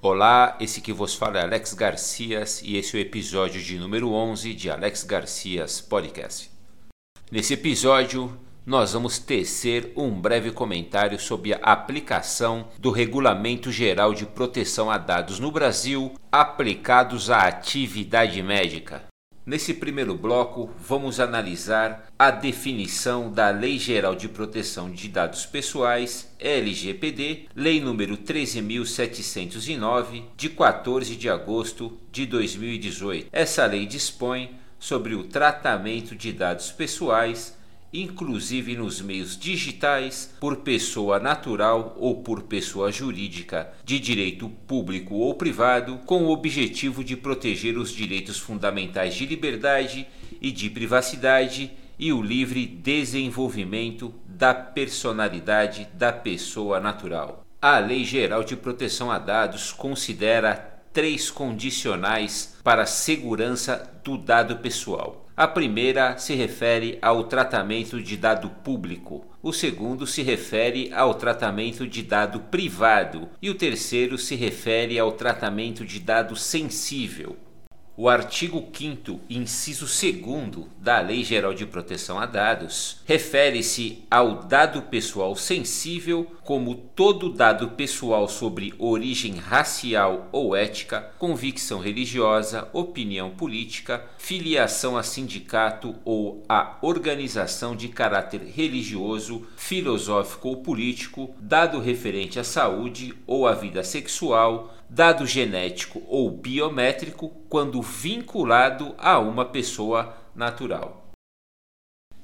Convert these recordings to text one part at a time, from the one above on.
Olá, esse que vos fala é Alex Garcias e esse é o episódio de número 11 de Alex Garcias Podcast. Nesse episódio, nós vamos tecer um breve comentário sobre a aplicação do Regulamento Geral de Proteção a Dados no Brasil aplicados à atividade médica. Nesse primeiro bloco, vamos analisar a definição da Lei Geral de Proteção de Dados Pessoais, LGPD, Lei número 13709, de 14 de agosto de 2018. Essa lei dispõe sobre o tratamento de dados pessoais inclusive nos meios digitais, por pessoa natural ou por pessoa jurídica, de direito público ou privado, com o objetivo de proteger os direitos fundamentais de liberdade e de privacidade e o livre desenvolvimento da personalidade da pessoa natural. A Lei Geral de Proteção a Dados considera três condicionais para a segurança do dado pessoal. A primeira se refere ao tratamento de dado público, o segundo se refere ao tratamento de dado privado e o terceiro se refere ao tratamento de dado sensível. O artigo 5 inciso 2 da Lei Geral de Proteção a Dados refere-se ao dado pessoal sensível como todo dado pessoal sobre origem racial ou ética, convicção religiosa, opinião política, filiação a sindicato ou a organização de caráter religioso, filosófico ou político, dado referente à saúde ou à vida sexual, dado genético ou biométrico quando vinculado a uma pessoa natural.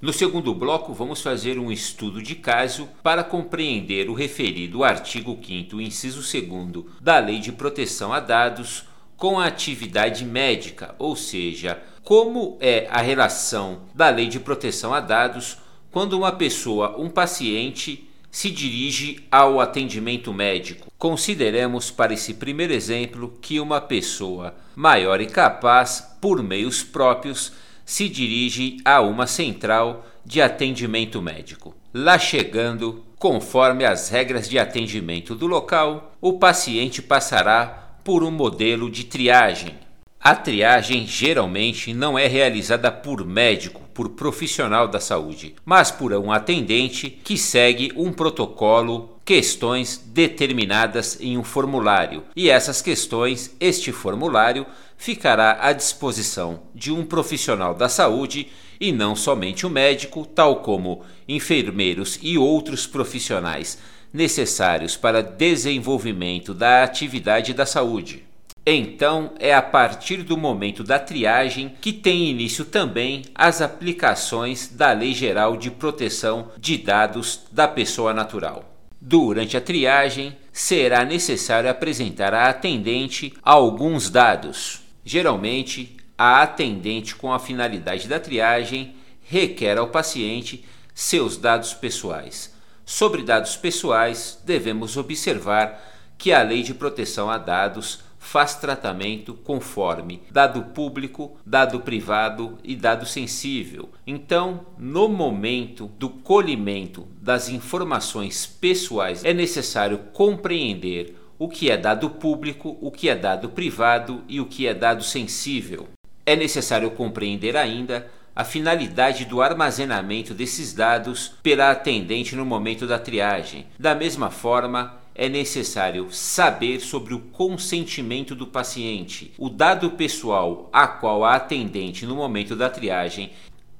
No segundo bloco, vamos fazer um estudo de caso para compreender o referido artigo 5, inciso 2 da Lei de Proteção a Dados com a atividade médica, ou seja, como é a relação da Lei de Proteção a Dados quando uma pessoa, um paciente, se dirige ao atendimento médico. Consideremos para esse primeiro exemplo que uma pessoa maior e capaz, por meios próprios, se dirige a uma central de atendimento médico. Lá chegando, conforme as regras de atendimento do local, o paciente passará por um modelo de triagem. A triagem geralmente não é realizada por médico, por profissional da saúde, mas por um atendente que segue um protocolo, questões determinadas em um formulário. E essas questões, este formulário, ficará à disposição de um profissional da saúde e não somente o médico, tal como enfermeiros e outros profissionais necessários para desenvolvimento da atividade da saúde. Então, é a partir do momento da triagem que tem início também as aplicações da Lei Geral de Proteção de Dados da Pessoa Natural. Durante a triagem, será necessário apresentar à atendente alguns dados. Geralmente, a atendente, com a finalidade da triagem, requer ao paciente seus dados pessoais. Sobre dados pessoais, devemos observar que a Lei de Proteção a Dados faz tratamento conforme dado público, dado privado e dado sensível. Então, no momento do colhimento das informações pessoais, é necessário compreender o que é dado público, o que é dado privado e o que é dado sensível. É necessário compreender ainda a finalidade do armazenamento desses dados pela atendente no momento da triagem. Da mesma forma, é necessário saber sobre o consentimento do paciente. O dado pessoal a qual a atendente no momento da triagem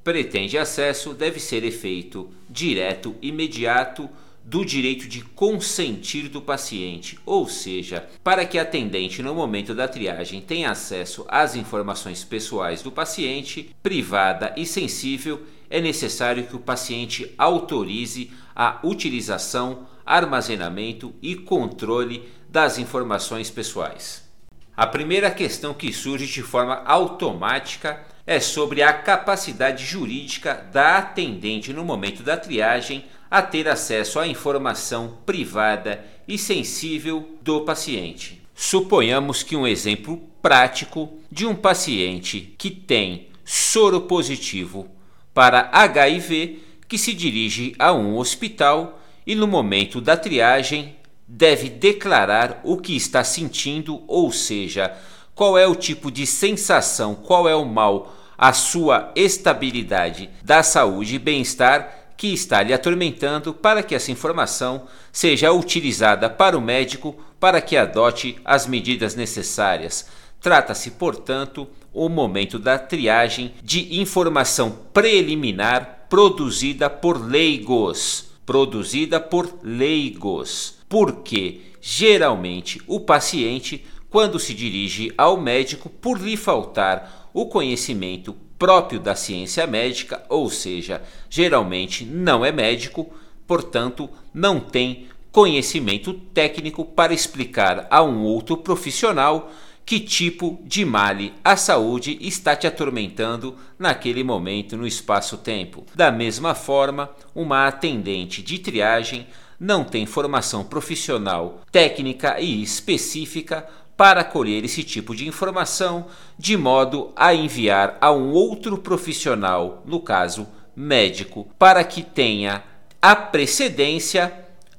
pretende acesso deve ser efeito direto, imediato do direito de consentir do paciente, ou seja, para que a atendente no momento da triagem tenha acesso às informações pessoais do paciente, privada e sensível, é necessário que o paciente autorize a utilização, armazenamento e controle das informações pessoais. A primeira questão que surge de forma automática é sobre a capacidade jurídica da atendente no momento da triagem a ter acesso à informação privada e sensível do paciente. Suponhamos que um exemplo prático de um paciente que tem soro positivo para HIV que se dirige a um hospital e no momento da triagem deve declarar o que está sentindo, ou seja, qual é o tipo de sensação, qual é o mal, a sua estabilidade da saúde e bem-estar que está lhe atormentando para que essa informação seja utilizada para o médico para que adote as medidas necessárias. Trata-se, portanto, o momento da triagem de informação preliminar produzida por leigos. Produzida por leigos. Porque geralmente o paciente, quando se dirige ao médico, por lhe faltar o conhecimento próprio da ciência médica, ou seja, geralmente não é médico, portanto, não tem conhecimento técnico para explicar a um outro profissional que tipo de male a saúde está te atormentando naquele momento no espaço-tempo. Da mesma forma, uma atendente de triagem não tem formação profissional técnica e específica para colher esse tipo de informação, de modo a enviar a um outro profissional, no caso médico, para que tenha a precedência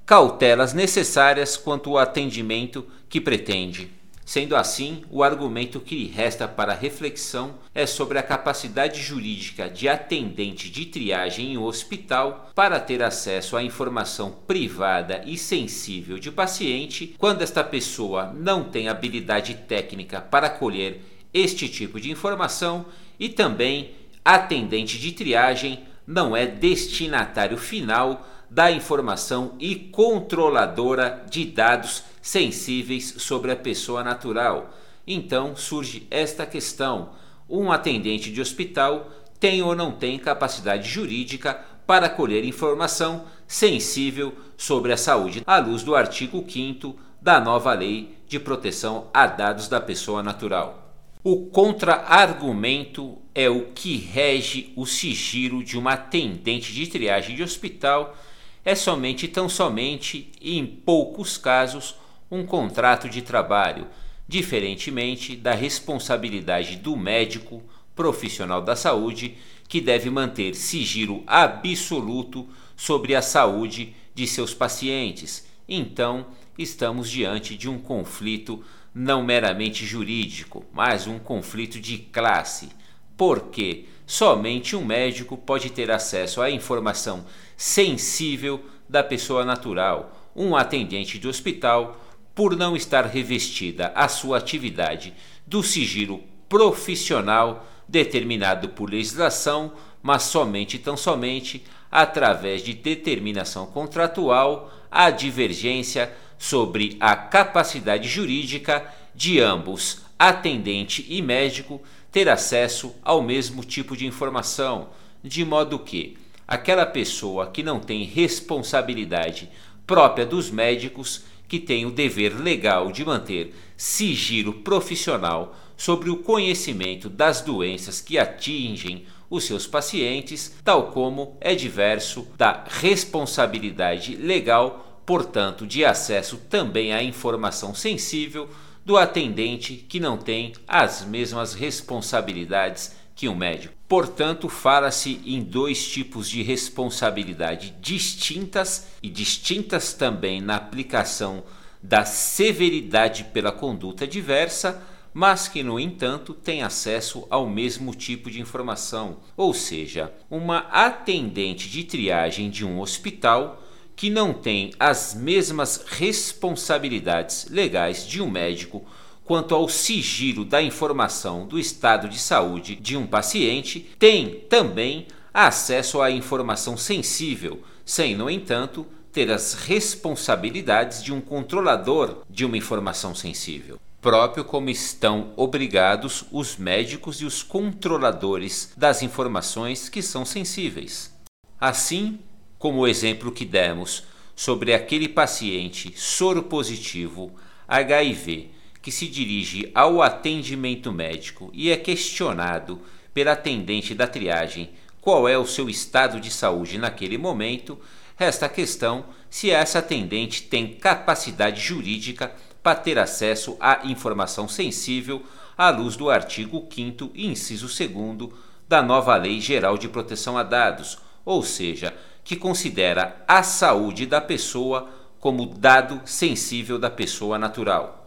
cautelas necessárias quanto ao atendimento que pretende. Sendo assim, o argumento que resta para reflexão é sobre a capacidade jurídica de atendente de triagem em hospital para ter acesso à informação privada e sensível de paciente quando esta pessoa não tem habilidade técnica para colher este tipo de informação e também atendente de triagem não é destinatário final da informação e controladora de dados sensíveis sobre a pessoa natural. Então surge esta questão: um atendente de hospital tem ou não tem capacidade jurídica para colher informação sensível sobre a saúde, à luz do artigo 5 da nova Lei de Proteção a Dados da Pessoa Natural. O contra-argumento é o que rege o sigilo de uma atendente de triagem de hospital é somente tão somente em poucos casos um contrato de trabalho, diferentemente da responsabilidade do médico profissional da saúde, que deve manter sigilo absoluto sobre a saúde de seus pacientes. Então, estamos diante de um conflito não meramente jurídico, mas um conflito de classe. Porque somente um médico pode ter acesso à informação sensível da pessoa natural, um atendente de hospital, por não estar revestida a sua atividade do sigilo profissional determinado por legislação, mas somente tão somente através de determinação contratual, a divergência sobre a capacidade jurídica de ambos, atendente e médico, ter acesso ao mesmo tipo de informação, de modo que aquela pessoa que não tem responsabilidade própria dos médicos, que tem o dever legal de manter sigilo profissional sobre o conhecimento das doenças que atingem os seus pacientes, tal como é diverso da responsabilidade legal, portanto, de acesso também à informação sensível do atendente que não tem as mesmas responsabilidades que um médico. Portanto, fala-se em dois tipos de responsabilidade distintas e distintas também na aplicação da severidade pela conduta diversa, mas que, no entanto, têm acesso ao mesmo tipo de informação, ou seja, uma atendente de triagem de um hospital que não tem as mesmas responsabilidades legais de um médico quanto ao sigilo da informação do estado de saúde de um paciente, tem também acesso à informação sensível, sem, no entanto, ter as responsabilidades de um controlador de uma informação sensível, próprio como estão obrigados os médicos e os controladores das informações que são sensíveis. Assim como o exemplo que demos sobre aquele paciente soro positivo HIV que se dirige ao atendimento médico e é questionado pela atendente da triagem qual é o seu estado de saúde naquele momento, resta a questão se essa atendente tem capacidade jurídica para ter acesso à informação sensível à luz do artigo 5 inciso 2 da nova Lei Geral de Proteção a Dados, ou seja, que considera a saúde da pessoa como dado sensível da pessoa natural.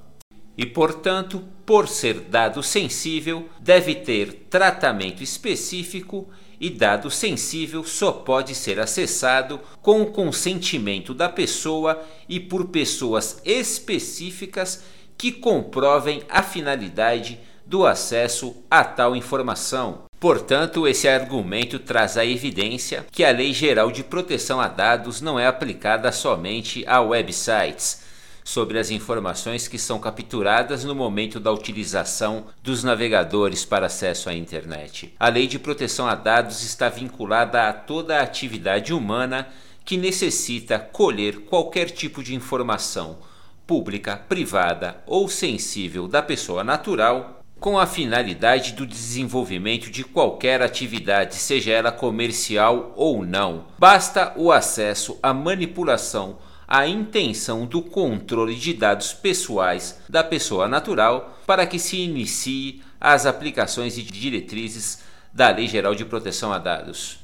E, portanto, por ser dado sensível, deve ter tratamento específico e dado sensível só pode ser acessado com o consentimento da pessoa e por pessoas específicas que comprovem a finalidade do acesso a tal informação. Portanto, esse argumento traz a evidência que a Lei Geral de Proteção a Dados não é aplicada somente a websites sobre as informações que são capturadas no momento da utilização dos navegadores para acesso à internet. A Lei de Proteção a Dados está vinculada a toda a atividade humana que necessita colher qualquer tipo de informação pública, privada ou sensível da pessoa natural com a finalidade do desenvolvimento de qualquer atividade, seja ela comercial ou não. Basta o acesso à manipulação a intenção do controle de dados pessoais da pessoa natural para que se inicie as aplicações e diretrizes da Lei Geral de Proteção a Dados.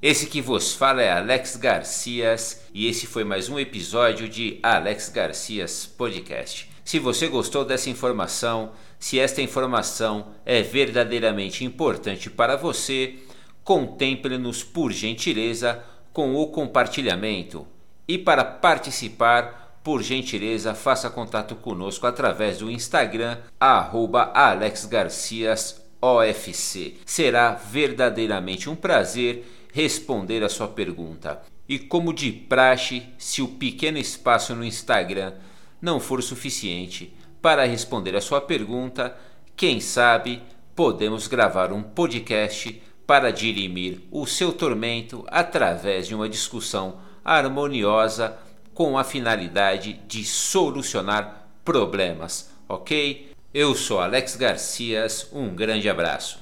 Esse que vos fala é Alex Garcias e esse foi mais um episódio de Alex Garcias Podcast. Se você gostou dessa informação, se esta informação é verdadeiramente importante para você, contemple-nos por gentileza com o compartilhamento. E para participar, por gentileza, faça contato conosco através do Instagram, AlexGarciasOFC. Será verdadeiramente um prazer responder a sua pergunta. E como de praxe, se o pequeno espaço no Instagram não for suficiente para responder a sua pergunta, quem sabe podemos gravar um podcast para dirimir o seu tormento através de uma discussão harmoniosa com a finalidade de solucionar problemas, ok? Eu sou Alex Garcias, um grande abraço.